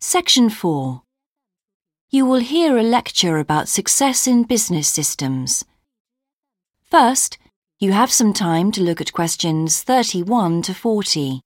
Section 4. You will hear a lecture about success in business systems. First, you have some time to look at questions 31 to 40.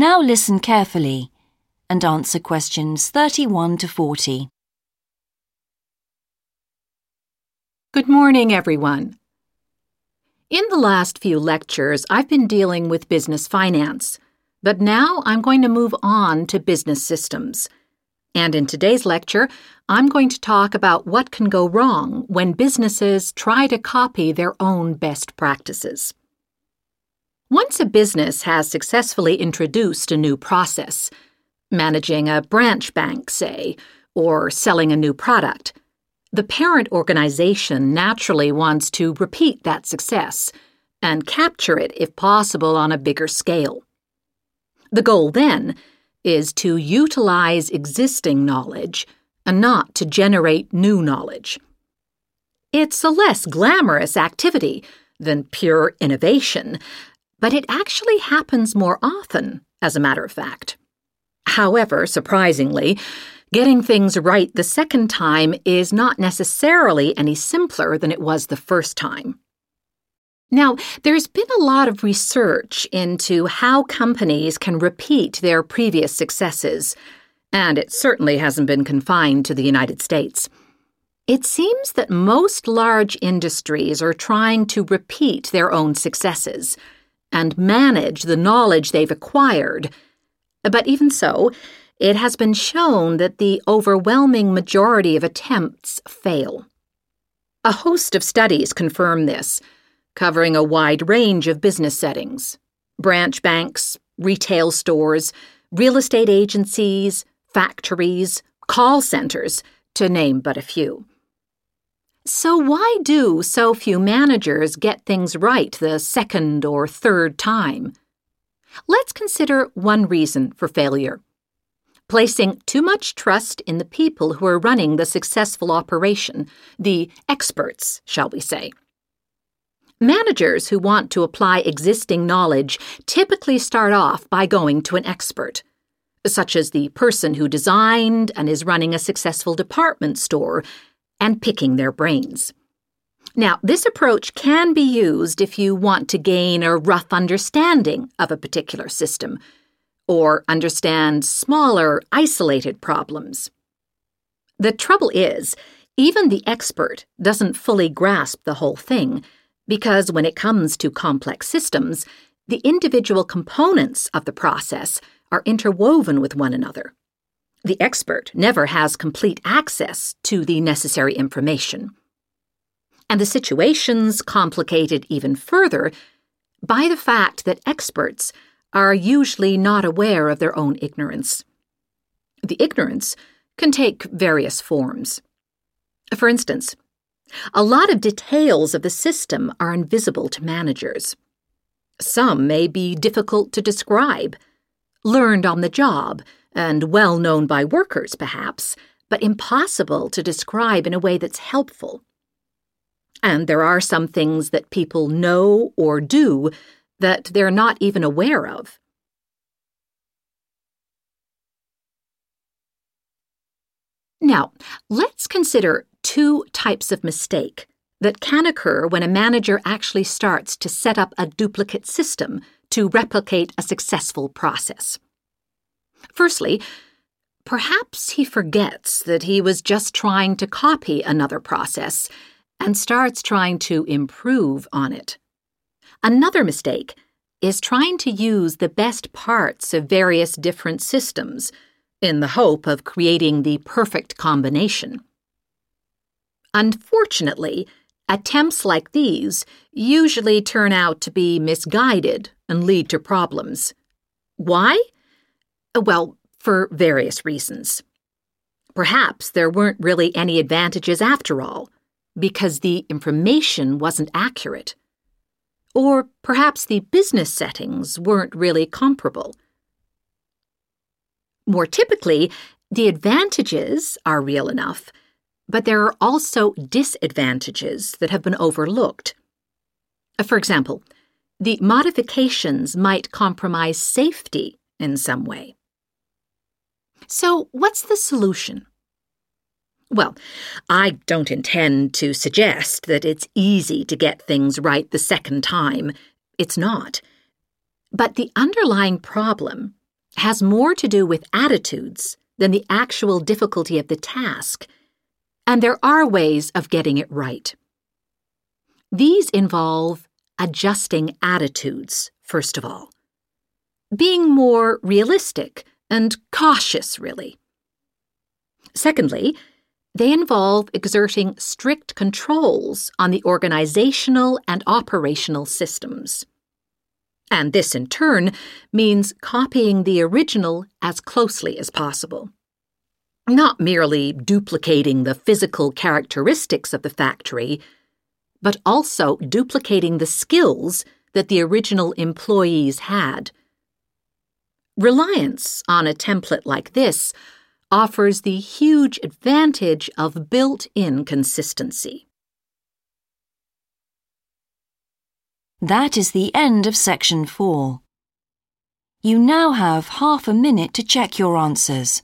Now listen carefully and answer questions 31 to 40. Good morning, everyone. In the last few lectures, I've been dealing with business finance, but now I'm going to move on to business systems. And in today's lecture, I'm going to talk about what can go wrong when businesses try to copy their own best practices. Once a business has successfully introduced a new process, managing a branch bank, say, or selling a new product, the parent organization naturally wants to repeat that success and capture it, if possible, on a bigger scale. The goal then is to utilize existing knowledge and not to generate new knowledge. It's a less glamorous activity than pure innovation, but it actually happens more often, as a matter of fact. However, surprisingly, getting things right the second time is not necessarily any simpler than it was the first time. Now, there's been a lot of research into how companies can repeat their previous successes, and it certainly hasn't been confined to the United States. It seems that most large industries are trying to repeat their own successes and manage the knowledge they've acquired. But even so, it has been shown that the overwhelming majority of attempts fail. A host of studies confirm this, covering a wide range of business settings branch banks, retail stores, real estate agencies, factories, call centers, to name but a few. So, why do so few managers get things right the second or third time? Let's consider one reason for failure placing too much trust in the people who are running the successful operation, the experts, shall we say. Managers who want to apply existing knowledge typically start off by going to an expert, such as the person who designed and is running a successful department store and picking their brains. Now, this approach can be used if you want to gain a rough understanding of a particular system or understand smaller, isolated problems. The trouble is, even the expert doesn't fully grasp the whole thing because when it comes to complex systems, the individual components of the process are interwoven with one another. The expert never has complete access to the necessary information. And the situation's complicated even further by the fact that experts are usually not aware of their own ignorance. The ignorance can take various forms. For instance, a lot of details of the system are invisible to managers. Some may be difficult to describe, learned on the job, and well known by workers, perhaps, but impossible to describe in a way that's helpful. And there are some things that people know or do that they're not even aware of. Now, let's consider two types of mistake that can occur when a manager actually starts to set up a duplicate system to replicate a successful process. Firstly, perhaps he forgets that he was just trying to copy another process and starts trying to improve on it. Another mistake is trying to use the best parts of various different systems in the hope of creating the perfect combination. Unfortunately, attempts like these usually turn out to be misguided and lead to problems. Why? Uh, well, for various reasons. Perhaps there weren't really any advantages after all, because the information wasn't accurate. Or perhaps the business settings weren't really comparable. More typically, the advantages are real enough, but there are also disadvantages that have been overlooked. Uh, for example, the modifications might compromise safety in some way. So, what's the solution? Well, I don't intend to suggest that it's easy to get things right the second time. It's not. But the underlying problem has more to do with attitudes than the actual difficulty of the task, and there are ways of getting it right. These involve adjusting attitudes, first of all, being more realistic and cautious, really. Secondly, they involve exerting strict controls on the organizational and operational systems. And this, in turn, means copying the original as closely as possible. Not merely duplicating the physical characteristics of the factory, but also duplicating the skills that the original employees had. Reliance on a template like this offers the huge advantage of built in consistency. That is the end of section 4. You now have half a minute to check your answers.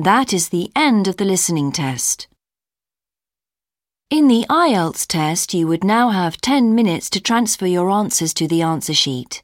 That is the end of the listening test. In the IELTS test, you would now have 10 minutes to transfer your answers to the answer sheet.